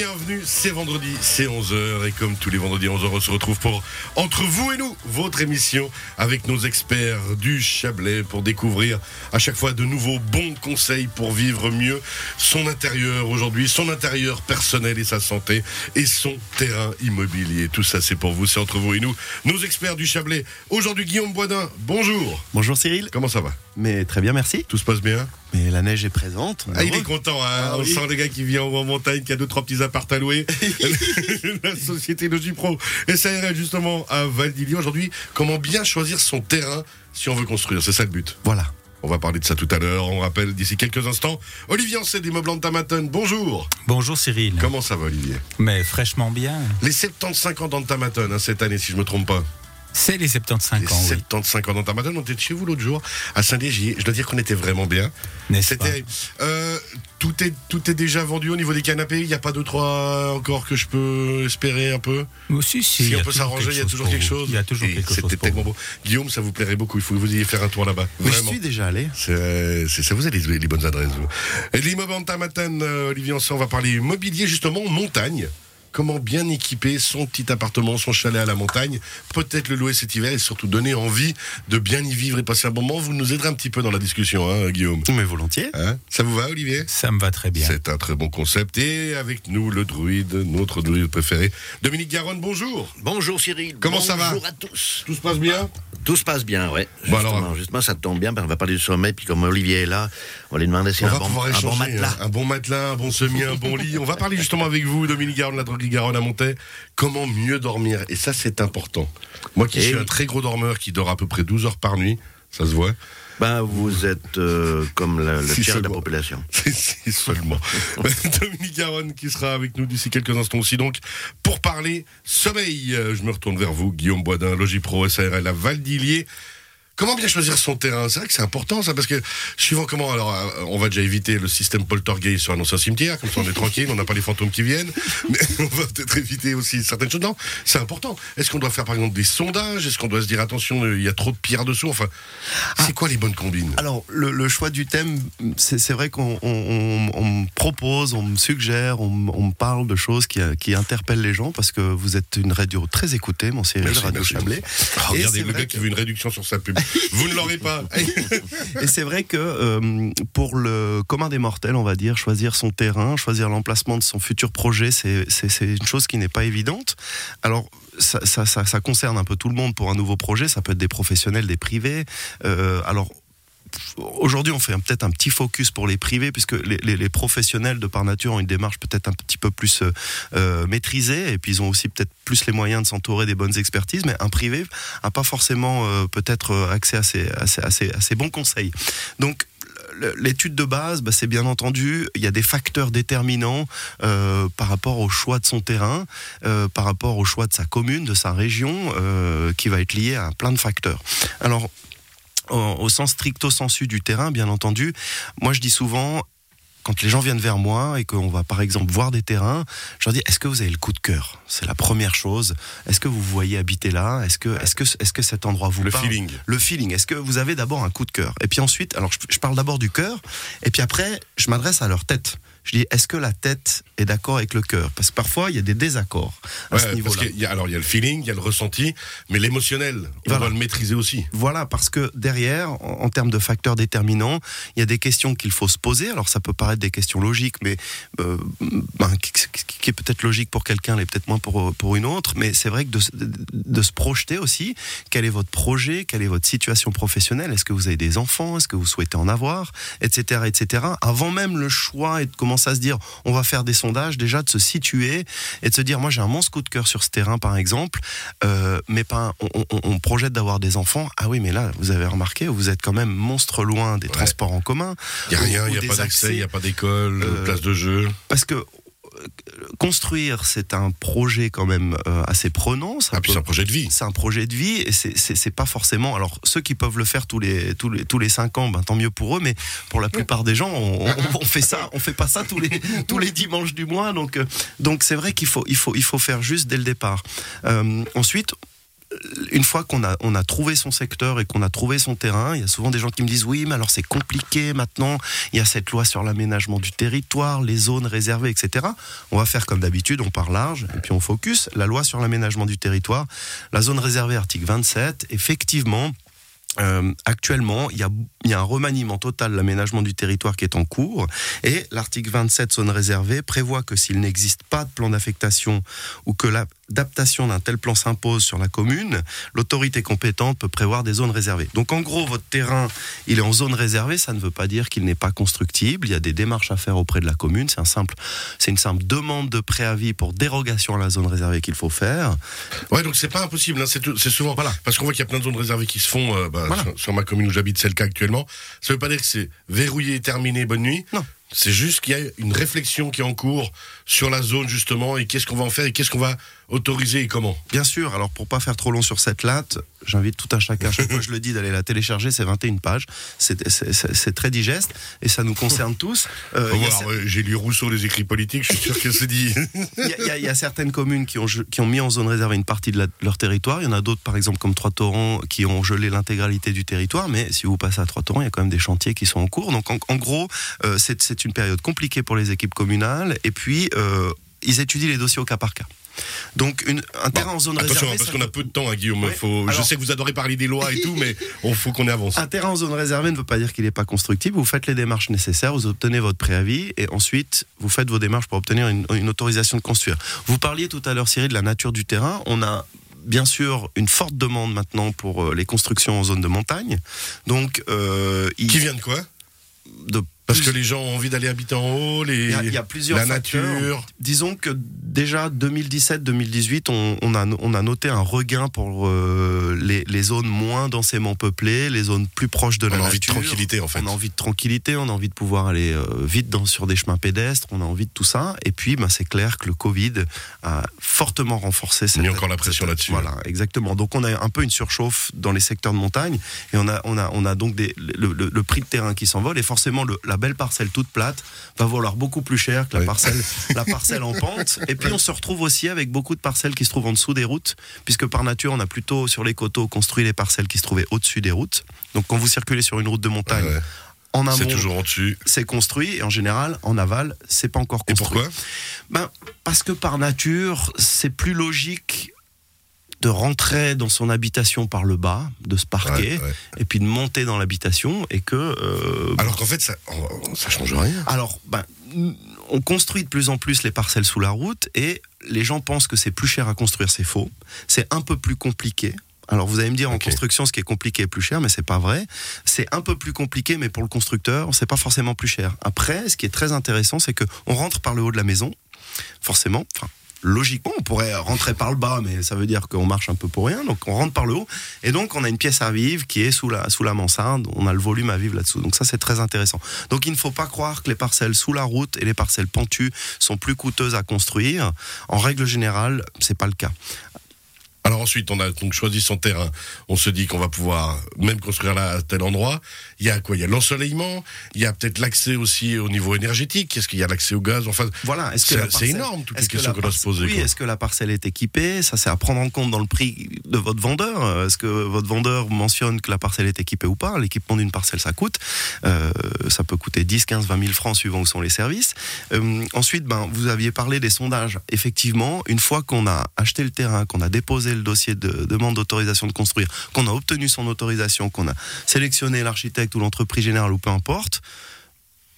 Bienvenue, c'est vendredi, c'est 11h et comme tous les vendredis 11h on se retrouve pour Entre vous et nous, votre émission avec nos experts du Chablais pour découvrir à chaque fois de nouveaux bons conseils pour vivre mieux son intérieur aujourd'hui, son intérieur personnel et sa santé et son terrain immobilier. Tout ça c'est pour vous, c'est Entre vous et nous, nos experts du Chablais. Aujourd'hui Guillaume Boisdin, bonjour. Bonjour Cyril. Comment ça va? Mais très bien, merci. Tout se passe bien? Mais la neige est présente. Ah, il est content, hein Ah on oui. sent des gars qui vivent en montagne, qui a deux, trois petits apparts à louer. la société Logipro SARL, justement, à Valdivia. Aujourd'hui, comment bien choisir son terrain si on veut construire? C'est ça le but. Voilà. On va parler de ça tout à l'heure. On rappelle d'ici quelques instants. Olivier Ancet des Meubles Tamaton, bonjour. Bonjour Cyril. Comment ça va, Olivier? Mais fraîchement bien. Les 75 ans d'Antamaton, hein, cette année, si je me trompe pas. C'est les 75 Les ans, oui. 75 ans d'Antamaton, on était chez vous l'autre jour, à Saint-Légier. Je dois dire qu'on était vraiment bien. N'est-ce pas C'était. euh, tout, est, tout est déjà vendu au niveau des canapés. Il n'y a pas deux, trois encore que je peux espérer un peu. Aussi, si, Si, y on peut s'arranger, il y a toujours quelque chose. Il y a toujours quelque chose. C'était tellement beau. Guillaume, ça vous plairait beaucoup. Il faut que vous ayez faire un tour là-bas. Mais je Vraiment. suis déjà allé. C'est, ça vous a les, les bonnes adresses. L'immeuble en Tamaten, euh, Olivier on va parler immobilier justement montagne. Comment bien équiper son petit appartement, son chalet à la montagne, peut-être le louer cet hiver et surtout donner envie de bien y vivre et passer un bon moment. Vous nous aiderez un petit peu dans la discussion, hein, Guillaume. Mais volontiers. Hein ça vous va, Olivier? Ça me va très bien. C'est un très bon concept. Et avec nous, le druide, notre druide préféré, Dominique Garonne, bonjour. Bonjour Cyril. Comment ça va? Bonjour à tous. Tout se passe bien? Tout se passe bien, ouais. Bon, Justement, alors, justement, ça tombe bien, parce qu'on va parler du sommeil, puis comme Olivier est là, on va lui demander si On un va bon, pouvoir un bon matelas. hein. Un bon matelas, un bon semi, un bon lit. On va parler justement avec vous, Dominique Garonne, la droguerie Garonne à Montaix. Comment mieux dormir Et ça, c'est important. Moi qui Et suis un très gros dormeur, qui dort à peu près 12 heures par nuit, ça se voit. Ben, vous êtes euh, comme le, le Si tiers de la population. C'est seulement. Dominique Garonne qui sera avec nous d'ici quelques instants aussi. Donc, pour parler sommeil, je me retourne vers vous, Guillaume Boisdin, Logipro, SARL à Valdilier. Comment bien choisir son terrain? C'est vrai que c'est important ça, parce que suivant comment, alors euh, on va déjà éviter le système poltergeist sur un ancien cimetière, comme ça on est tranquille, on n'a pas les fantômes qui viennent, mais on va peut-être éviter aussi certaines choses. Non, c'est important. Est-ce qu'on doit faire par exemple des sondages? Est-ce qu'on doit se dire attention, il y a trop de pierres dessous? Enfin, c'est quoi les bonnes combines? Alors, le, le choix du thème, c'est vrai qu'on on- on- on me propose, on me suggère, on, me- on me parle de choses qui, qui interpellent les gens parce que vous êtes une radio très écoutée, mon Cyril, Radio. Chablais. Oh, Regardez le gars qui veut une réduction sur sa pub. Vous ne l'aurez pas. Et c'est vrai que euh, pour le commun des mortels, on va dire, choisir son terrain, choisir l'emplacement de son futur projet, c'est une chose qui n'est pas évidente. Alors, ça, ça concerne un peu tout le monde pour un nouveau projet. Ça peut être des professionnels, des privés. Euh, alors, Aujourd'hui, on fait peut-être un petit focus pour les privés, puisque les, professionnels, de par nature, ont une démarche peut-être un petit peu plus euh, euh, maîtrisée, et puis ils ont aussi peut-être plus les moyens de s'entourer des bonnes expertises, mais un privé n'a pas forcément euh, peut-être accès à ces, bons conseils. Donc, L'étude de base, bah, c'est bien entendu, il y a des facteurs déterminants par rapport au choix de son terrain, par rapport au choix de sa commune, de sa région, qui va être lié à plein de facteurs. Alors, au, au sens stricto sensu du terrain, bien entendu, moi je dis souvent, quand les gens viennent vers moi et qu'on va par exemple voir des terrains, je leur dis est-ce que vous avez le coup de cœur? C'est la première chose. Est-ce que vous voyez habiter là? Est-ce que, est-ce que, est-ce que cet endroit vous Le parle? feeling. le feeling. Est-ce que vous avez d'abord un coup de cœur? Et puis ensuite, alors je, je parle d'abord du cœur, et puis après, je m'adresse à leur tête. Je dis, est-ce que la tête est d'accord avec le cœur? Parce que parfois, il y a des désaccords à Ouais, ce niveau-là. alors il y a le feeling, il y a le ressenti, mais l'émotionnel, on Voilà. doit le maîtriser aussi. Voilà, parce que derrière, en, en termes de facteurs déterminants, il y a des questions qu'il faut se poser. Alors ça peut paraître des questions logiques, mais euh, ben, qui, est peut-être logique pour quelqu'un, l'est peut-être moins pour, pour une autre. Mais c'est vrai que de, se- de se projeter aussi, quel est votre projet, quelle est votre situation professionnelle, est-ce que vous avez des enfants, est-ce que vous souhaitez en avoir, etc., etc. Avant même le choix et de commencer à se dire, on va faire des sondages, déjà de se situer et de se dire, moi j'ai un monstre coup de cœur sur ce terrain, par exemple, euh, mais pas, on, on- on projette d'avoir des enfants. Ah oui, mais là, vous avez remarqué, vous êtes quand même monstre loin des transports en commun. Il n'y a rien, il n'y a pas d'accès, il n'y a pas d'école, Euh, place de jeu. Parce que euh, construire, c'est un projet quand même euh, assez prenant. Ah, c'est un projet de vie. c'est un projet de vie et c'est- pas forcément. Alors ceux qui peuvent le faire tous les tous les tous les cinq ans, ben tant mieux pour eux. Mais pour la plupart des gens, on, on- on fait ça, on fait pas ça tous les tous les dimanches du mois. Donc euh, donc c'est vrai qu'il faut il faut il faut faire juste dès le départ. Euh, ensuite. Une fois qu'on a, trouvé son secteur et qu'on a trouvé son terrain, il y a souvent des gens qui me disent oui, mais alors c'est compliqué maintenant, il y a cette loi sur l'aménagement du territoire, les zones réservées, etc. On va faire comme d'habitude, on part large et puis on focus. La loi sur l'aménagement du territoire, la zone réservée, article 27, effectivement, euh, actuellement, il y, a, il y, a, un remaniement total de l'aménagement du territoire qui est en cours et l'article 27 zone réservée prévoit que s'il n'existe pas de plan d'affectation ou que la, d'adaptation d'un tel plan s'impose sur la commune, l'autorité compétente peut prévoir des zones réservées. Donc en gros, votre terrain, il est en zone réservée, ça ne veut pas dire qu'il n'est pas constructible. Il y a des démarches à faire auprès de la commune. C'est un simple, c'est une simple demande de préavis pour dérogation à la zone réservée qu'il faut faire. Ouais, donc c'est pas impossible. Hein. C'est souvent voilà. parce qu'on voit qu'il y a plein de zones réservées qui se font euh, bah, voilà. sur, sur, ma commune où j'habite, c'est le cas actuellement. Ça veut pas dire que c'est verrouillé, terminé, bonne nuit. Non. C'est juste qu'il y a une réflexion qui est en cours sur la zone justement et qu'est-ce qu'on va en faire et qu'est-ce qu'on va autoriser et comment. Bien sûr, alors pour pas faire trop long sur cette latte, j'invite tout un chacun, chaque fois je le dis, d'aller la télécharger, c'est 21 pages, c'est très digeste et ça nous concerne tous. Euh. J'ai lu Rousseau, les écrits politiques, je suis sûr que c'est dit. Il y, y, y, a certaines communes qui ont, qui ont mis en zone réservée une partie de la, leur territoire, il y en a d'autres par exemple comme Trois-Torrents qui ont gelé l'intégralité du territoire, mais si vous passez à Trois-Torrents, il y a quand même des chantiers qui sont en cours, donc en, en gros, euh, c'est une période compliquée pour les équipes communales et puis euh, ils étudient les dossiers au cas par cas. Donc une, un terrain bon, en zone attention, réservée. parce qu'on a peu de temps, hein, Guillaume. Ouais, faut, alors, je sais que vous adorez parler des lois et tout, mais il faut qu'on avance. Un terrain en zone réservée ne veut pas dire qu'il n'est pas constructible. Vous faites les démarches nécessaires, vous obtenez votre préavis et ensuite vous faites vos démarches pour obtenir une, une autorisation de construire. Vous parliez tout à l'heure, Cyril, de la nature du terrain. On a bien sûr une forte demande maintenant pour euh, les constructions en zone de montagne. Donc, euh, qui vient de quoi? De parce que les gens ont envie d'aller habiter en haut, les... il, y a, il y a plusieurs la facteurs. nature. Disons que déjà 2017-2018, on, on, a, on a noté un regain pour euh, les, les, zones moins densément peuplées, les zones plus proches de on la a nature. envie de tranquillité en fait. On a envie de tranquillité, on a envie de pouvoir aller euh, vite dans, sur des chemins pédestres, on a envie de tout ça. Et puis, ben, c'est clair que le Covid a fortement renforcé cette. Mis encore la pression là-dessus. Voilà, exactement. Donc on a un peu une surchauffe dans les secteurs de montagne et on a, on a, on a donc des, le, le, le prix de terrain qui s'envole et forcément le, la belle parcelle toute plate va valoir beaucoup plus cher que la Oui. parcelle, la parcelle en pente. Et puis on se retrouve aussi avec beaucoup de parcelles qui se trouvent en dessous des routes, puisque par nature on a plutôt sur les coteaux construit les parcelles qui se trouvaient au-dessus des routes. Donc quand vous circulez sur une route de montagne, Ouais. en C'est amont toujours en dessus. c'est construit et en général en aval c'est pas encore Et construit. pourquoi? Ben, parce que par nature, c'est plus logique de rentrer dans son habitation par le bas, de se parquer, Ouais, ouais. et puis de monter dans l'habitation, et que... euh, Alors qu'en fait, ça, oh, ça change rien. alors, ben, on construit de plus en plus les parcelles sous la route, et les gens pensent que c'est plus cher à construire, c'est faux. C'est un peu plus compliqué. Alors vous allez me dire en construction ce qui est compliqué est plus cher, mais c'est pas vrai. C'est un peu plus compliqué, mais pour le constructeur, c'est pas forcément plus cher. Après, ce qui est très intéressant, c'est que on rentre par le haut de la maison, forcément. Enfin, logiquement, on pourrait rentrer par le bas, mais ça veut dire qu'on marche un peu pour rien. Donc on rentre par le haut, et donc on a une pièce à vivre qui est sous la mansarde. On a le volume à vivre là-dessous. Donc ça c'est très intéressant. Donc il ne faut pas croire que les parcelles sous la route et les parcelles pentues sont plus coûteuses à construire. En règle générale, c'est pas le cas. Alors ensuite, on a donc choisi son terrain. On se dit qu'on va pouvoir même construire là à tel endroit. Il y a quoi? Il y a l'ensoleillement. Il y a peut-être l'accès aussi au niveau énergétique. Est-ce qu'il y a l'accès au gaz? Enfin, Voilà. C'est parcelle- énorme toutes les est-ce que questions qu'on doit se poser. Oui, est-ce que la parcelle est équipée? Ça, c'est à prendre en compte dans le prix de votre vendeur. Est-ce que votre vendeur mentionne que la parcelle est équipée ou pas? L'équipement d'une parcelle, ça coûte. Euh, ça peut coûter 10, 15, 20 000 francs suivant où sont les services. Euh, ensuite, ben, vous aviez parlé des sondages. Effectivement, une fois qu'on a acheté le terrain, qu'on a déposé le dossier de demande d'autorisation de construire, qu'on a obtenu son autorisation, qu'on a sélectionné l'architecte ou l'entreprise générale ou peu importe,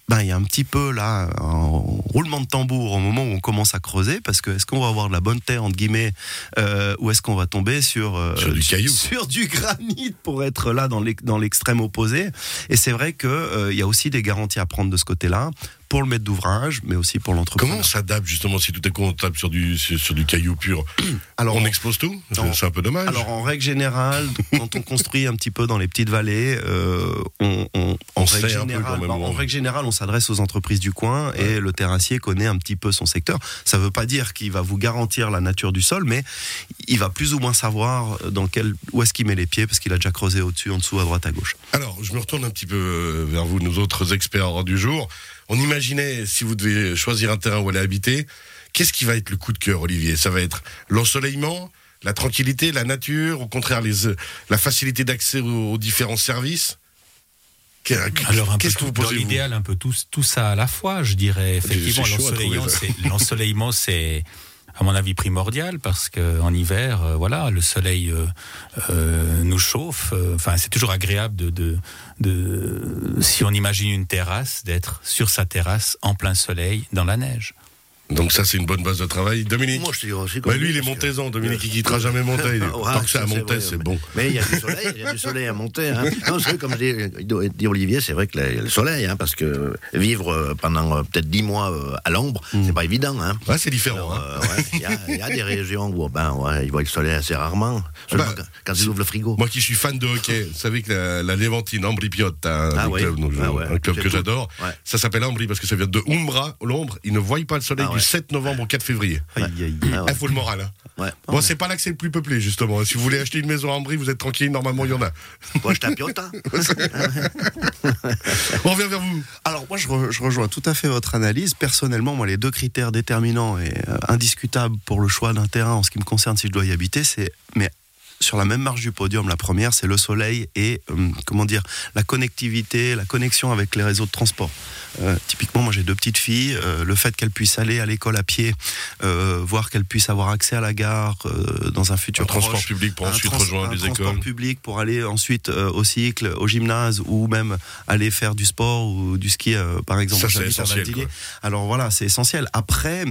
ben, il y a un petit peu là un roulement de tambour au moment où on commence à creuser parce que est-ce qu'on va avoir de la bonne terre entre guillemets euh, ou est-ce qu'on va tomber sur euh, Sur du caillou. sur du granit pour être là dans l'extrême opposé? Et c'est vrai que euh, il y a aussi des garanties à prendre de ce côté-là pour le maître d'ouvrage mais aussi pour l'entreprise. Comment on s'adapte justement si tout est comptable sur du sur, du caillou pur Alors On expose tout? C'est un peu dommage. Alors en règle générale, quand on construit un petit peu dans les petites vallées, euh, on, on- en, règle générale, bah, en règle on s'adresse aux entreprises du coin et le terrassier connaît un petit peu son secteur. Ça ne veut pas dire qu'il va vous garantir la nature du sol, mais il va plus ou moins savoir dans quel où est-ce qu'il met les pieds parce qu'il a déjà creusé au-dessus, en dessous, à droite, à gauche. Alors, je me retourne un petit peu euh, vers vous, nos autres experts du jour. On imaginait, si vous devez choisir un terrain où aller habiter, qu'est-ce qui va être le coup de cœur, Olivier? Ça va être l'ensoleillement, la tranquillité, la nature, au contraire les, euh, la facilité d'accès aux, aux différents services? Alors un peu Qu'est-ce que vous dans pensez vous l'idéal, un peu tout, tout ça à la fois, je dirais. Effectivement, ça. c'est, l'ensoleillement, c'est, à mon avis, primordial parce que en hiver, euh, voilà, le soleil euh, euh, nous chauffe. Enfin, c'est toujours agréable de, de, de, si on imagine une terrasse, d'être sur sa terrasse en plein soleil dans la neige. Donc ça c'est une bonne base de travail. Dominique Moi, je te dirais aussi. Bah, lui il est montaisan, Dominique il quittera jamais Montaille. Ouais, Tant que à ça, Montaille vrai, c'est bon. Mais il y a du soleil, il y a du soleil à monter. Hein. Non, c'est comme dit, dit Olivier, c'est vrai que le, le soleil, hein, parce que vivre euh, pendant euh, peut-être dix mois euh, à l'ombre, c'est pas évident. Hein. Ouais c'est différent. Hein. euh, ouais, Il y, a- il y a des régions où ben, ouais, ils voient le soleil assez rarement, seulement Bah, quand, ils ouvrent le frigo. Moi qui suis fan de hockey, vous savez que la, la Léventine, Ambri Piotte, un, Ah oui. donc, Ah un club que j'adore. Ça s'appelle Ambri parce que ça vient de Umbra, l'ombre. Ils ne voient pas le soleil Ah du ouais. 7 novembre au 4 février. Aïe, aïe, aïe. Il ouais. faut le moral. Hein. Ouais. Bon, c'est pas là que c'est le plus peuplé, justement. Si vous voulez acheter une maison à Ambry, vous êtes tranquille, normalement, il y en a. Faut acheter un. On revient vers vous. Alors moi je, re- je rejoins tout à fait votre analyse. Personnellement, moi les deux critères déterminants et euh, indiscutables pour le choix d'un terrain en ce qui me concerne si je dois y habiter, c'est mais sur la même marge du podium, la première c'est le soleil et euh, comment dire la connectivité, la connexion avec les réseaux de transport. Euh, typiquement, moi j'ai deux petites filles, euh, le fait qu'elles puissent aller à l'école à pied, voire qu'elles puissent avoir accès à la gare dans un futur Un transport proche, public pour ensuite trans- rejoindre un les transport écoles. public pour aller ensuite au cycle, au gymnase ou même aller faire du sport ou du ski, par exemple. Ça, essentiel. Alors voilà, c'est essentiel. Après.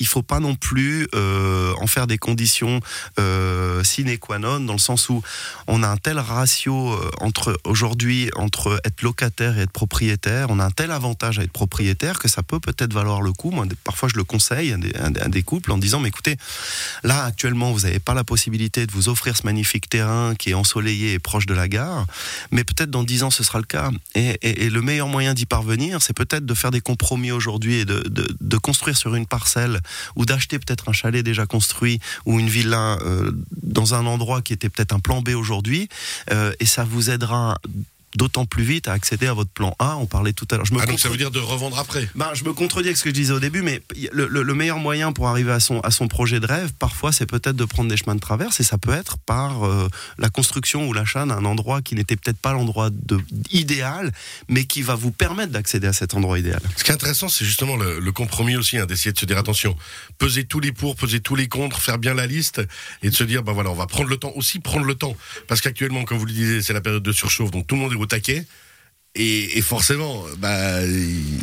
Il faut pas non plus euh, en faire des conditions euh, sine qua non, dans le sens où on a un tel ratio euh, entre aujourd'hui entre être locataire et être propriétaire, on a un tel avantage à être propriétaire que ça peut peut-être valoir le coup. Moi, parfois, je le conseille à des, des- couples en disant, mais écoutez, Là, actuellement, vous n'avez pas la possibilité de vous offrir ce magnifique terrain qui est ensoleillé et proche de la gare, mais peut-être dans dix ans, ce sera le cas. Et, le meilleur moyen d'y parvenir, c'est peut-être de faire des compromis aujourd'hui et de construire sur une parcelle ou d'acheter peut-être un chalet déjà construit ou une villa euh, dans un endroit qui était peut-être un plan B aujourd'hui, euh, et ça vous aidera d'autant plus vite à accéder à votre plan A. On parlait tout à l'heure. Je me Ah, donc ça veut dire de revendre après. ben, je me contredis avec ce que je disais au début, mais le, le- le meilleur moyen pour arriver à son, à son projet de rêve, parfois, c'est peut-être de prendre des chemins de traverse, et ça peut être par euh, la construction ou l'achat d'un endroit qui n'était peut-être pas l'endroit de- idéal, mais qui va vous permettre d'accéder à cet endroit idéal. Ce qui est intéressant, c'est justement le, le compromis aussi, hein, d'essayer de se dire attention, peser tous les pour, peser tous les contre, faire bien la liste et de se dire, ben voilà, on va prendre le temps aussi, prendre le temps. Parce qu'actuellement, comme vous le disiez, c'est la période de surchauffe, donc tout le monde est au taquet. Et, et forcément, bah,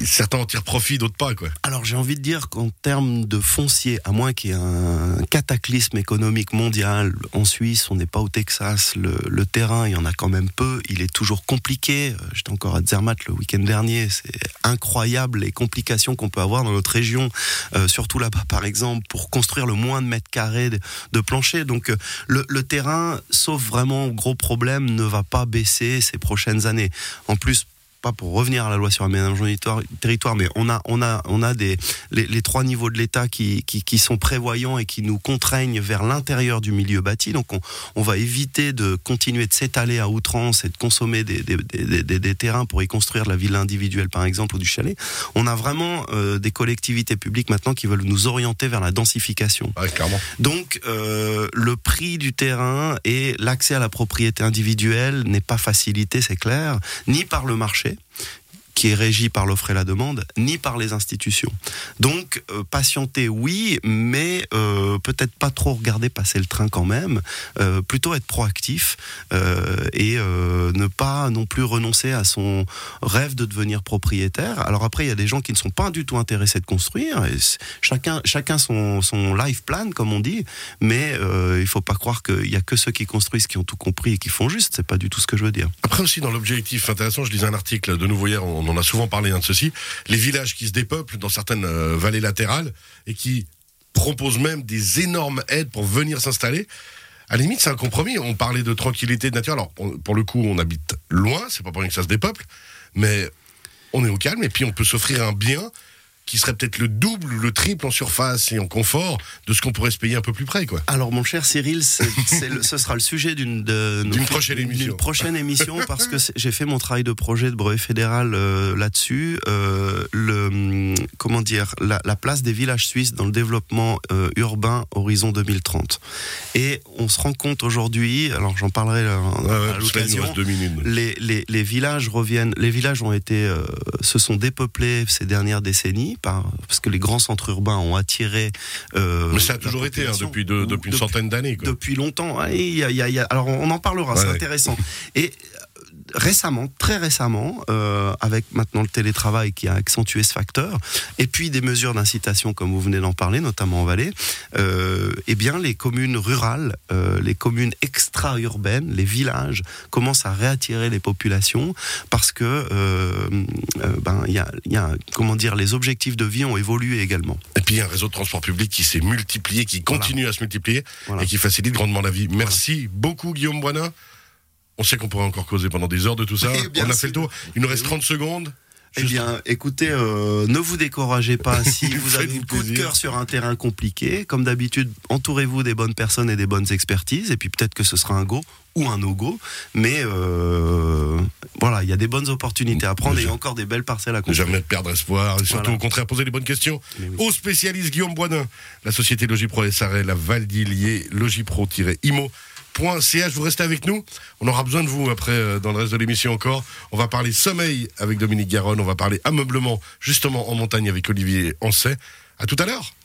certains en tirent profit, d'autres pas, quoi. Alors j'ai envie de dire qu'en termes de foncier, à moins qu'il y ait un cataclysme économique mondial, en Suisse, on n'est pas au Texas, le, le terrain, il y en a quand même peu, il est toujours compliqué. Euh, J'étais encore à Zermatt le week-end dernier, c'est incroyable les complications qu'on peut avoir dans notre région, euh, surtout là-bas par exemple, pour construire le moins de mètres carrés de, de plancher. Donc euh, le, le terrain, sauf vraiment gros problème, ne va pas baisser ces prochaines années. En plus, pas pour revenir à la loi sur l'aménagement du territoire- mais on a, on a, on a des, les, les trois niveaux de l'État qui, qui, qui sont prévoyants et qui nous contraignent vers l'intérieur du milieu bâti. Donc, on, on va éviter de continuer de s'étaler à outrance et de consommer des, des, des, des- des terrains pour y construire de la villa individuelle, par exemple, ou du chalet. On a vraiment euh, des collectivités publiques maintenant qui veulent nous orienter vers la densification. Ouais, clairement. Donc, euh, le prix du terrain et l'accès à la propriété individuelle n'est pas facilité, c'est clair, ni par le marché marché qui est régi par l'offre et la demande, ni par les institutions. Donc, euh, patienter, oui, mais euh, peut-être pas trop regarder passer le train quand même, euh, plutôt être proactif et ne pas non plus renoncer à son rêve de devenir propriétaire. Alors après, il y a des gens qui ne sont pas du tout intéressés de construire, chacun, chacun son, son life plan, comme on dit, mais il faut pas croire qu'il y a que ceux qui construisent qui ont tout compris et qui font juste, c'est pas du tout ce que je veux dire. Après aussi, dans l'objectif intéressant, je lisais un article de nouveau hier, on en a souvent parlé hein, de ceci, les villages qui se dépeuplent dans certaines euh, vallées latérales et qui proposent même des énormes aides pour venir s'installer. À la limite, c'est un compromis. On parlait de tranquillité, de nature. Alors, on- pour le coup, on habite loin, c'est pas pour rien que ça se dépeuple, mais on est au calme et puis on peut s'offrir un bien qui serait peut-être le double, le triple en surface et en confort de ce qu'on pourrait se payer un peu plus près, quoi. Alors, mon cher Cyril, le- ce sera le sujet d'une prochaine d'une émission. prochaine émission parce que j'ai fait mon travail de projet de brevet fédéral euh, là-dessus. Euh, le hum, comment dire la, la place des villages suisses dans le développement euh, urbain horizon 2030. Et on se rend compte aujourd'hui, alors j'en parlerai Ouais, à l'occasion. reste deux minutes. Les, les, les villages reviennent, les villages ont été, se sont dépeuplés ces dernières décennies par, parce que les grands centres urbains ont attiré. euh, Mais ça a toujours été, hein, depuis, de- depuis une centaine d'années. Depuis longtemps. Il y a- il y a- il y a- alors on en parlera, Ouais, c'est ouais. intéressant. Et récemment, très récemment, euh, avec maintenant le télétravail qui a accentué ce facteur, et puis des mesures d'incitation comme vous venez d'en parler, notamment en Valais, euh, eh bien les communes rurales, euh, les communes extra-urbaines, les villages commencent à réattirer les populations parce que ben il y a, il y a comment dire les objectifs de vie ont évolué également. Et puis, il y a un réseau de transport public qui s'est multiplié, qui continue à se multiplier Voilà. et qui facilite grandement la vie. Merci beaucoup, Guillaume Boinin. On sait qu'on pourrait encore causer pendant des heures de tout ça. Eh On a fait le tour. Il nous reste Oui. 30 secondes. Eh Juste- bien, écoutez, euh, ne vous découragez pas si vous avez un coup de cœur sur un terrain compliqué. Comme d'habitude, entourez-vous des bonnes personnes et des bonnes expertises, et puis peut-être que ce sera un go ou un no-go. Mais euh, voilà, il y a des bonnes opportunités à prendre et encore des belles parcelles à Ne construire. jamais perdre espoir et surtout Voilà. au contraire poser les bonnes questions oui. au spécialiste Guillaume Boinin, la société Logipro SARL, la Valdilier, logipro-imo.ch. Vous restez avec nous. On aura besoin de vous après euh, dans le reste de l'émission encore. On va parler sommeil avec Dominique Garonne. On va parler ameublement justement en montagne avec Olivier Ancet. À tout à l'heure.